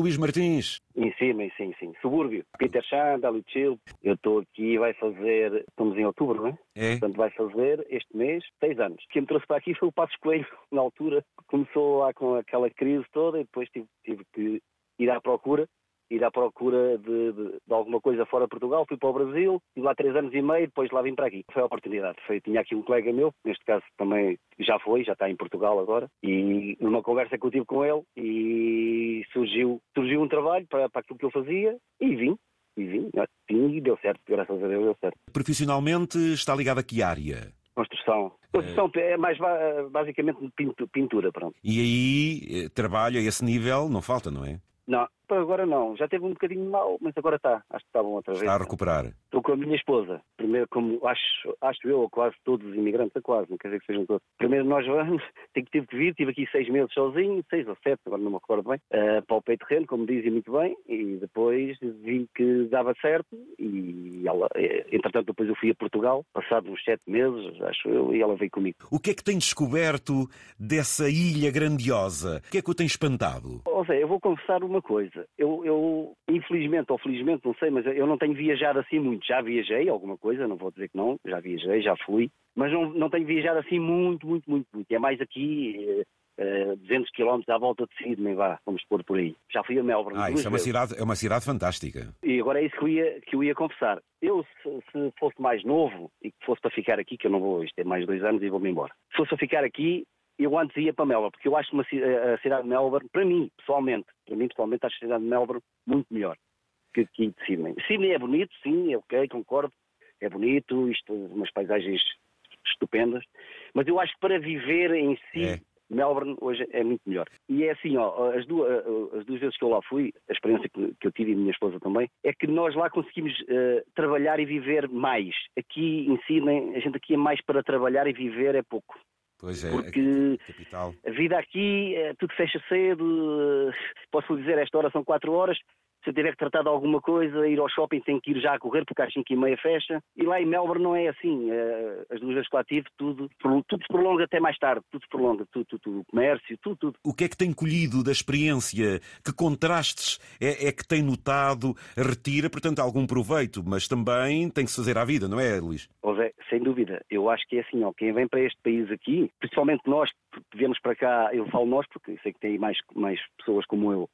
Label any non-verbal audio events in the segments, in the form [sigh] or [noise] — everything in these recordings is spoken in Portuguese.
Luís Martins. Em cima, sim, sim. Subúrbio. Peter Chan, Dali Chill. Eu estou aqui, vai fazer. Estamos em outubro, não é? É? Portanto, vai fazer este mês seis anos. Quem me trouxe para aqui foi o Passos Coelho, [laughs] na altura. Começou lá com aquela crise toda e depois tive, tive que ir à procura ir à procura de, de, de, alguma coisa fora de Portugal, fui para o Brasil, estive lá três anos e meio, depois lá vim para aqui. Foi a oportunidade. Foi, tinha aqui um colega meu, neste caso também já foi, já está em Portugal agora, e numa conversa que eu tive com ele, e surgiu, surgiu um trabalho para, para aquilo que eu fazia, e vim. E vim, vim e deu certo, graças a Deus deu certo. Profissionalmente está ligado a que área? Construção. Construção é, é mais basicamente pintura, pronto. E aí, eh, trabalho a esse nível não falta, não é? Não, agora não. Já teve um bocadinho mal, mas agora está. Acho que está bom outra vez. Está a recuperar. Estou com a minha esposa. Primeiro, como acho, acho eu, ou quase todos os imigrantes, quase, não quer dizer que sejam todos. Primeiro nós vamos, [laughs] tive que vir, tive aqui seis meses sozinho, seis ou sete, agora não me recordo bem, uh, para o peito terreno, como dizem muito bem, e depois vi que dava certo, e ela, eh, entretanto depois eu fui a Portugal, passado uns sete meses, acho eu, e ela veio comigo. O que é que tem descoberto dessa ilha grandiosa? O que é que o tem espantado? Ou seja, eu vou confessar uma coisa. Eu, eu, infelizmente ou felizmente, não sei, mas eu não tenho viajado assim muito. Já viajei alguma coisa, não vou dizer que não, já viajei, já fui, mas não, não tenho viajado assim muito, muito, muito, muito. É mais aqui, uh, 200 km à volta de Sydney, vá, vamos pôr por aí. Já fui a Melbourne. Ah, isso é uma, cidade, é uma cidade fantástica. E agora é isso que eu ia, que eu ia confessar. Eu, se, se fosse mais novo e que fosse para ficar aqui, que eu não vou, isto é mais dois anos e vou-me embora. Se fosse para ficar aqui, eu antes ia para Melbourne, porque eu acho uma, a cidade de Melbourne, para mim, pessoalmente, para mim, pessoalmente, acho a cidade de Melbourne muito melhor que aqui de Sydney. Sydney é bonito, sim, é ok, concordo, é bonito, isto, umas paisagens estupendas, mas eu acho que para viver em si, é. Melbourne hoje é muito melhor. E é assim, ó, as, duas, as duas vezes que eu lá fui, a experiência que, que eu tive e a minha esposa também, é que nós lá conseguimos uh, trabalhar e viver mais. Aqui em Sydney, a gente aqui é mais para trabalhar e viver é pouco. Pois é, porque a vida aqui, eh, tudo fecha cedo, posso dizer, esta hora são quatro horas, se tiver que tratar de alguma coisa, ir ao shopping, tenho que ir já a correr porque às 5 e meia fecha. E lá em Melbourne não é assim. Eh, as duas vezes que lá tive, tudo, tudo se prolonga até mais tarde. Tudo se prolonga. Tudo, tudo, tudo. O comércio, tudo, tudo. O que é que tem colhido da experiência? Que contrastes é, é que tem notado? Retira, portanto, algum proveito, mas também tem que se fazer à vida, não é, Luís? José, sem dúvida. Eu acho que é assim, ó, quem vem para este país aqui, principalmente nós que viemos para cá, eu falo nós porque sei que tem mais, mais pessoas como eu,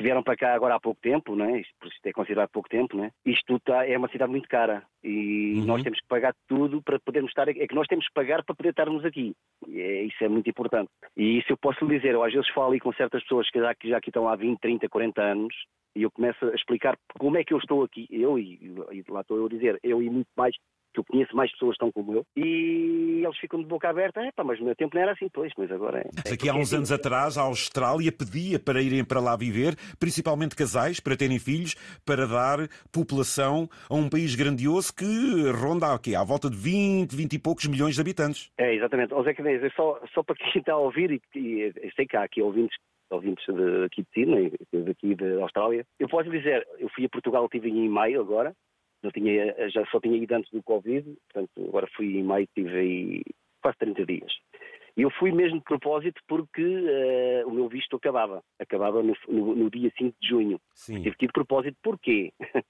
que vieram para cá agora há pouco tempo, né? isto, isto é considerado pouco tempo, né? isto tá, é uma cidade muito cara e uhum. nós temos que pagar tudo para podermos estar aqui. É que nós temos que pagar para poder estarmos aqui. E é, isso é muito importante. E isso eu posso lhe dizer, eu às vezes falo com certas pessoas que já, que já aqui estão há 20, 30, 40 anos e eu começo a explicar como é que eu estou aqui, eu e, e lá estou eu a dizer, eu e muito mais que eu conheço mais pessoas que estão como eu, e eles ficam de boca aberta, é pá, mas no meu tempo não era assim, pois, mas agora é. aqui há uns anos atrás, a Austrália pedia para irem para lá viver, principalmente casais, para terem filhos, para dar população a um país grandioso que ronda aqui, à volta de 20, 20 e poucos milhões de habitantes. É, exatamente. Ou Zé Cadês, só, só para quem está a ouvir, e, e eu sei que há aqui ouvintes ouvintes de, aqui de Sydney, daqui da Austrália. Eu posso dizer, eu fui a Portugal, estive em maio agora, não tinha, já só tinha ido antes do Covid, portanto, agora fui em maio, tive aí quase 30 dias. E eu fui mesmo de propósito porque uh, o meu visto acabava. Acabava no, no, no dia 5 de junho. Sim. Tive que ir de propósito. Porquê? [laughs]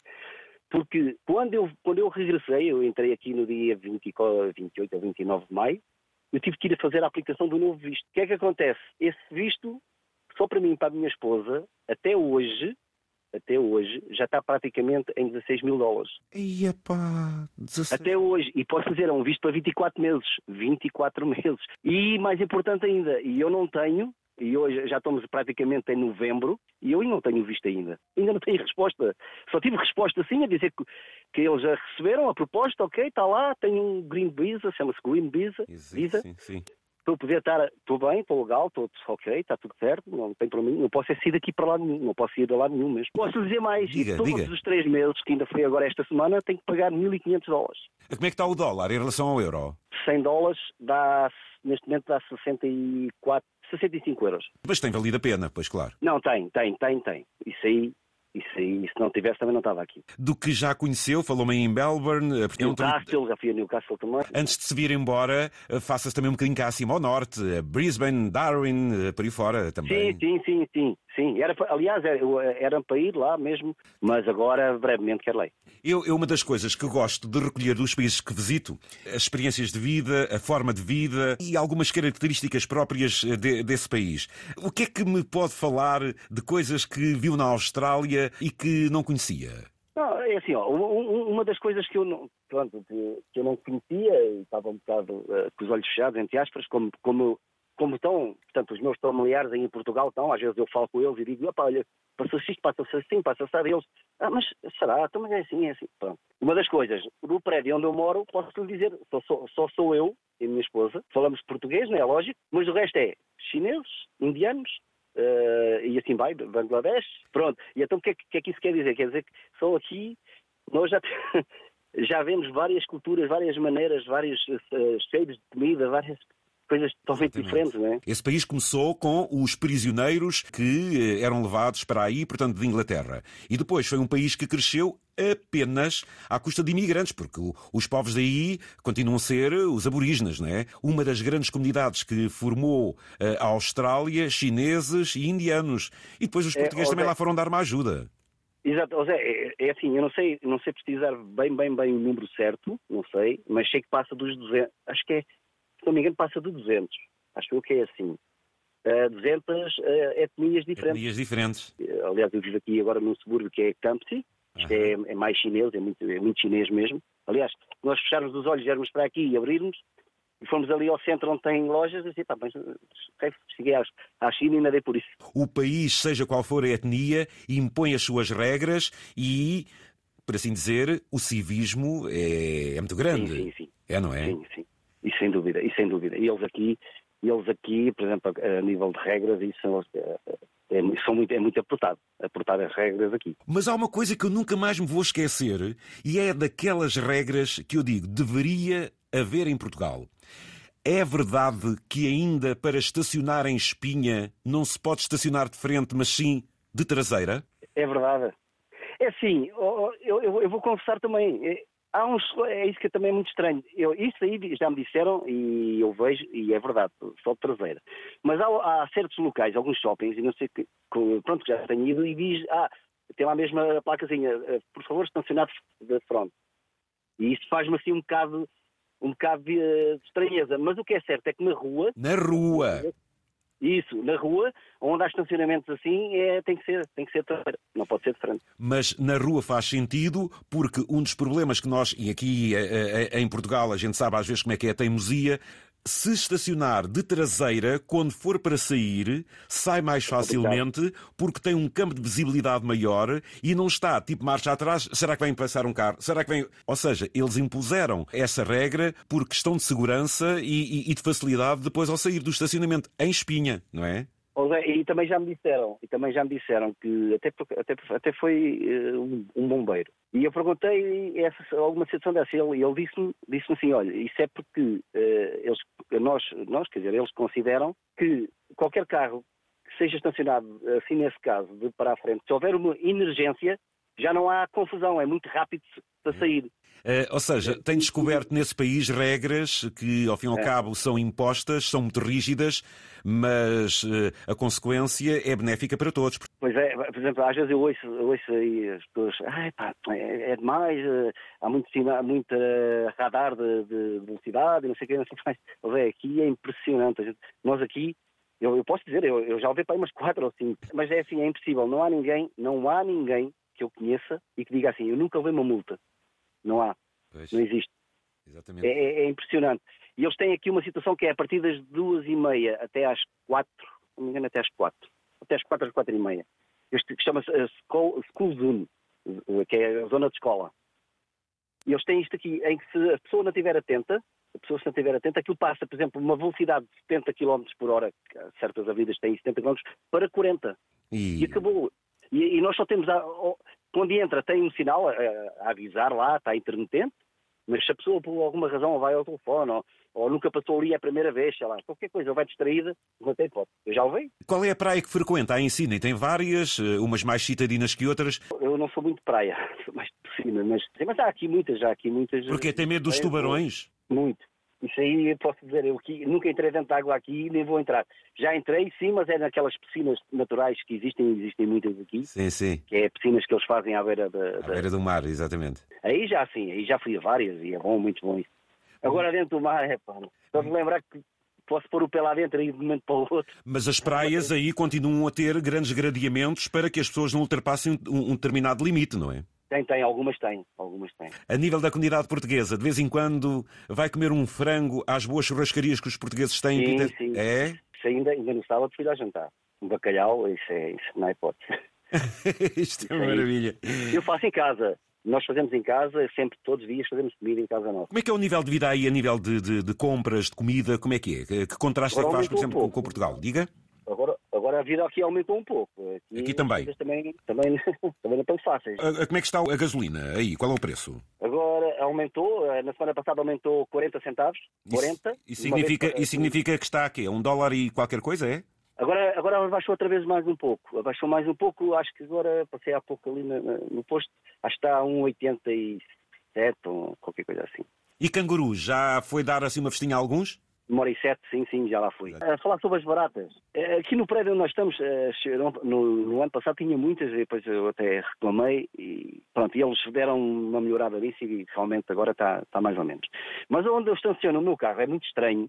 porque quando eu, quando eu regressei, eu entrei aqui no dia 20, 28 ou 29 de maio, eu tive que ir a fazer a aplicação do novo visto. O que é que acontece? Esse visto, só para mim e para a minha esposa, até hoje, até hoje, já está praticamente em 16 mil dólares. Ia pá, 16... Até hoje. E posso dizer, é um visto para 24 meses. 24 meses. E mais importante ainda, e eu não tenho, e hoje já estamos praticamente em novembro, e eu ainda não tenho visto ainda. Ainda não tenho resposta. Só tive resposta sim a dizer que, que eles já receberam a proposta, ok, está lá, tem um Green Visa, chama-se Green Visa. Existe, visa. Sim, sim para eu poder estar, estou bem, estou legal, estou ok, está tudo certo, não tem problema não posso é sair daqui para lá nenhum, não posso ir de lá nenhum, mas posso dizer mais, diga, todos diga. os três meses, que ainda foi agora esta semana, tenho que pagar 1.500 dólares. Como é que está o dólar em relação ao euro? 100 dólares dá, neste momento dá 64, 65 euros. Mas tem valido a pena, pois claro. Não, tem, tem, tem, tem. Isso aí isso aí, se não tivesse, também não estava aqui. Do que já conheceu, falou-me em Melbourne. Eh, Newcastle, já fui a Newcastle também. Antes de se vir embora, eh, faça-se também um bocadinho cá acima ao norte, Brisbane, Darwin, por aí fora também. Sim, sim, sim, sim. sim. Era, aliás, era, era para ir lá mesmo, mas agora brevemente quero lei. Eu, eu, uma das coisas que gosto de recolher dos países que visito, as experiências de vida, a forma de vida e algumas características próprias eh, de, desse país. O que é que me pode falar de coisas que viu na Austrália e que não conhecia? Não, é assim, ó, uma das coisas que eu não, pronto, que eu não conhecia e estava um bocado uh, com os olhos fechados, entre aspas, como, como como estão, portanto, os meus familiares aí em Portugal estão, às vezes eu falo com eles e digo, opa, olha, passou-se isto, passa-se assim, passa-se a eles, ah, mas será? Então, mas é assim, é assim. Pronto. Uma das coisas, no prédio onde eu moro, posso lhe dizer, só, só, só sou eu e a minha esposa, falamos português, não é lógico, mas o resto é chineses, indianos, uh, e assim vai, Bangladesh, pronto. E então o que, é, que é que isso quer dizer? Quer dizer que só aqui nós já... [laughs] já vemos várias culturas, várias maneiras, vários uh, cheiros de comida, várias coisas totalmente Exatamente. diferentes, não é? Esse país começou com os prisioneiros que eh, eram levados para aí, portanto, de Inglaterra. E depois foi um país que cresceu apenas à custa de imigrantes, porque os povos daí continuam a ser os aborígenes, não é? Uma das grandes comunidades que formou eh, a Austrália, chineses e indianos. E depois os é, portugueses é, também lá foram dar uma ajuda. Exato, José, é, é, assim, eu não sei, não sei precisar bem, bem, bem o número certo, não sei, mas sei que passa dos 200, acho que é se não me engano, passa de 200. Acho eu que é assim. Uh, 200 uh, etnias diferentes. Etnias diferentes. Uh, aliás, eu vivo aqui agora num subúrbio que é Campsi, que é, é, mais chinês, é muito, é muito chinês mesmo. Aliás, nós fecharmos os olhos, viermos para aqui e abrirmos, e formos ali ao centro onde tem lojas, assim, pá, mas cheguei à, China e nadei por isso. O país, seja qual for a etnia, impõe as suas regras e, por assim dizer, o civismo é, é muito grande. Sim, sim, sim. É, não é? Sim, sim. E sem dúvida, e sem dúvida. E eles aqui, eles aqui, por exemplo, a nível de regras, isso é, é, são muito, é muito apertado, apertar as regras aqui. Mas há uma coisa que eu nunca mais me vou esquecer, e é daquelas regras que eu digo, deveria haver em Portugal. É verdade que ainda para estacionar em espinha não se pode estacionar de frente, mas sim de traseira? É verdade. É assim, eu, eu, eu vou confessar também, é, Há uns, é isso que é também muito estranho. Eu, isso aí já me disseram e eu vejo, e é verdade, só de traseira. Mas há, há certos locais, alguns shoppings, e não sei que, pronto, já tenho ido e diz, ah, tem lá mesmo a placazinha, eh, por favor, estacionado de frente. E isso faz-me assim um bocado, um bocado de, de estranheza. Mas o que é certo é que na rua. Na rua! Isso, na rua, onde há estacionamentos assim, é, tem que ser, tem que ser não pode ser de frente. Mas na rua faz sentido, porque um dos problemas que nós, e aqui eh, eh, em Portugal a gente sabe às vezes como é que é a teimosia, se estacionar de traseira, quando for para sair, sai mais facilmente porque tem um campo de visibilidade maior e não está tipo marcha atrás. Será que vem passar um carro? Será que vem. Ou seja, eles impuseram essa regra por questão de segurança e, e, e de facilidade depois ao sair do estacionamento em espinha, não é? E também já me disseram, e também já me disseram que até, até, até foi uh, um, um, bombeiro. E eu perguntei essa, alguma situação dessa, e ele, ele disse-me disse assim, olha, isso é porque uh, eles, nós, nós, quer dizer, eles consideram que qualquer carro que seja estacionado, assim nesse caso, de para a frente, se houver uma emergência, já não há confusão, é muito rápido para sair. Uh, ou seja, tem descoberto nesse país regras que, ao fim e ao é. cabo, são impostas, são muito rígidas, mas uh, a consequência é benéfica para todos. Pois é, por exemplo, às vezes eu ouço, eu ouço aí as pessoas, ah, pá, é, é, demais, uh, há muito, muito radar de, de, velocidade, não sei o que, não sei o que mais. [laughs] Mas é, aqui é impressionante. Gente, nós aqui eu, eu, posso dizer, eu, eu já ouvi para aí umas quatro ou cinco, mas é assim, é impossível. Não há ninguém, não há ninguém que eu conheça e que diga assim, eu nunca levei uma multa. Não há. Pois. Não existe. Exatamente. É, é, é, impressionante. E eles têm aqui uma situação que é a partir das duas e meia até às quatro, não me engano, até às quatro. Até às quatro, às quatro e meia. Este chama-se School, School Zone, que é a zona de escola. E eles têm isto aqui, em que se a pessoa não estiver atenta, a pessoa se não estiver atenta, aquilo passa, por exemplo, uma velocidade de 70 km por hora, certas avenidas têm 70 km, para 40. E, e acabou. E, e, nós só temos, a, quando entra, tem um sinal a, a, avisar lá, está intermitente, mas se a pessoa por alguma razão vai ao telefone ou, ou nunca passou ali a primeira vez, sei lá, qualquer coisa, ou vai distraída, não tem hipótese. Eu já o vi. Qual é a praia que frequenta aí em Sydney? Tem várias, eh, umas mais citadinas que outras? Eu não sou muito praia, [laughs] sou mais de piscina, mas, mas há aqui muitas, já há aqui muitas. Porque tem medo dos tubarões? Muito. Isso aí posso dizer, eu aqui, nunca entrei dentro de água aqui nem vou entrar. Já entrei, sim, mas é naquelas piscinas naturais que existem, existem muitas aqui. Sim, sim. Que é piscinas que eles fazem à beira da. À beira do mar, exatamente. Aí já sim, aí já fui a várias e é bom, muito bom isso. Agora dentro do mar, é pá, só de lembrar que posso pôr o pé lá dentro e de um momento para o outro. Mas as praias aí continuam a ter grandes gradeamentos para que as pessoas não ultrapassem um determinado limite, não é? Tem, tem, algumas têm, algumas têm. A nível da comunidade portuguesa, de vez em quando vai comer um frango às boas churrascarias que os portugueses têm? Sim, Peter? sim. É? Isso ainda, ainda no sábado fui lá jantar. Um bacalhau, isso, é, isso não é hipótese. [laughs] Isto é aí. maravilha. Eu faço em casa. Nós fazemos em casa, sempre, todos os dias, fazemos comida em casa nossa. Como é que é o nível de vida aí, a nível de, de- de compras, de comida? Como é que é? Que, contraste é que faz, por um exemplo, com, com Portugal? Diga. Agora, agora a vida aqui aumentou um pouco. Aqui também. as coisas Também, também, [laughs] também não estão fáceis. A- a- Como é que está a gasolina aí? Qual é o preço? Agora aumentou, eh, na semana passada aumentou 40 centavos. 40. Isso, isso vez significa, para- isso significa que está aqui, um dólar e qualquer coisa, é? Agora, agora abaixou outra vez mais um pouco. Abaixou mais um pouco, acho que agora passei há pouco ali na- no posto, acho que está a 1,87 ou qualquer coisa assim. E canguru, já foi dar assim uma festinha a alguns? E sete, sim, sim, já lá fui. A falar sobre as baratas. Eh, Aqui no prédio onde nós estamos, eh, no, no ano passado tinha muitas, e depois eu até reclamei e pronto, e eles deram uma melhorada nisso e realmente agora está, está mais ou menos. Mas onde eu estaciono o meu carro é muito estranho,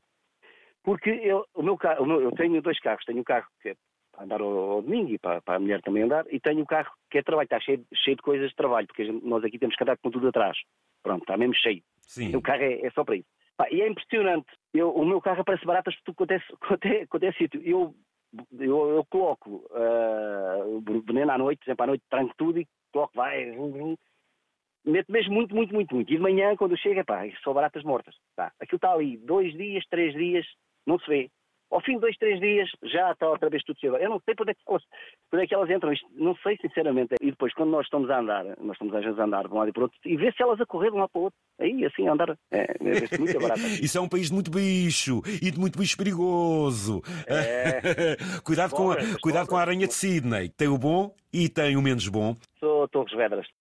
porque eu, o meu carro, eu tenho dois carros, tenho um carro que é para andar ao, ao domingo e para, para a mulher também andar, e tenho um carro que é trabalho, está cheio, cheio de coisas de trabalho, porque nós aqui temos que andar com tudo atrás. Pronto, está mesmo cheio. Sim. O carro é, é só para isso. Pá, e é impressionante. Eu, o meu carro aparece baratas por tudo quanto é, [laughs] é, é sítio. Eu, eu, eu coloco o veneno à noite, por exemplo, à noite tranco tudo e coloco, vai, meto mesmo muito, muito, muito, muito. E de manhã, quando chega, pá, são baratas mortas. Tá. Aquilo está ali dois dias, três dias, não se vê. Ao fim de dois, três dias, já está outra vez tudo cheio. Eu não sei para onde é que é que elas entram. Isto, não sei, sinceramente. E depois, quando nós estamos a andar, nós estamos às vezes a andar de um lado e para o outro, e ver se elas a correr de um lado para o outro. Aí, assim, a andar. É, é muito barato. [laughs] Isso é um país de muito bicho e de muito bicho perigoso. É. [laughs] cuidado com, a, cuidado com a aranha de Sydney. Tem o bom e tem o menos bom. Sou Torres Vedras.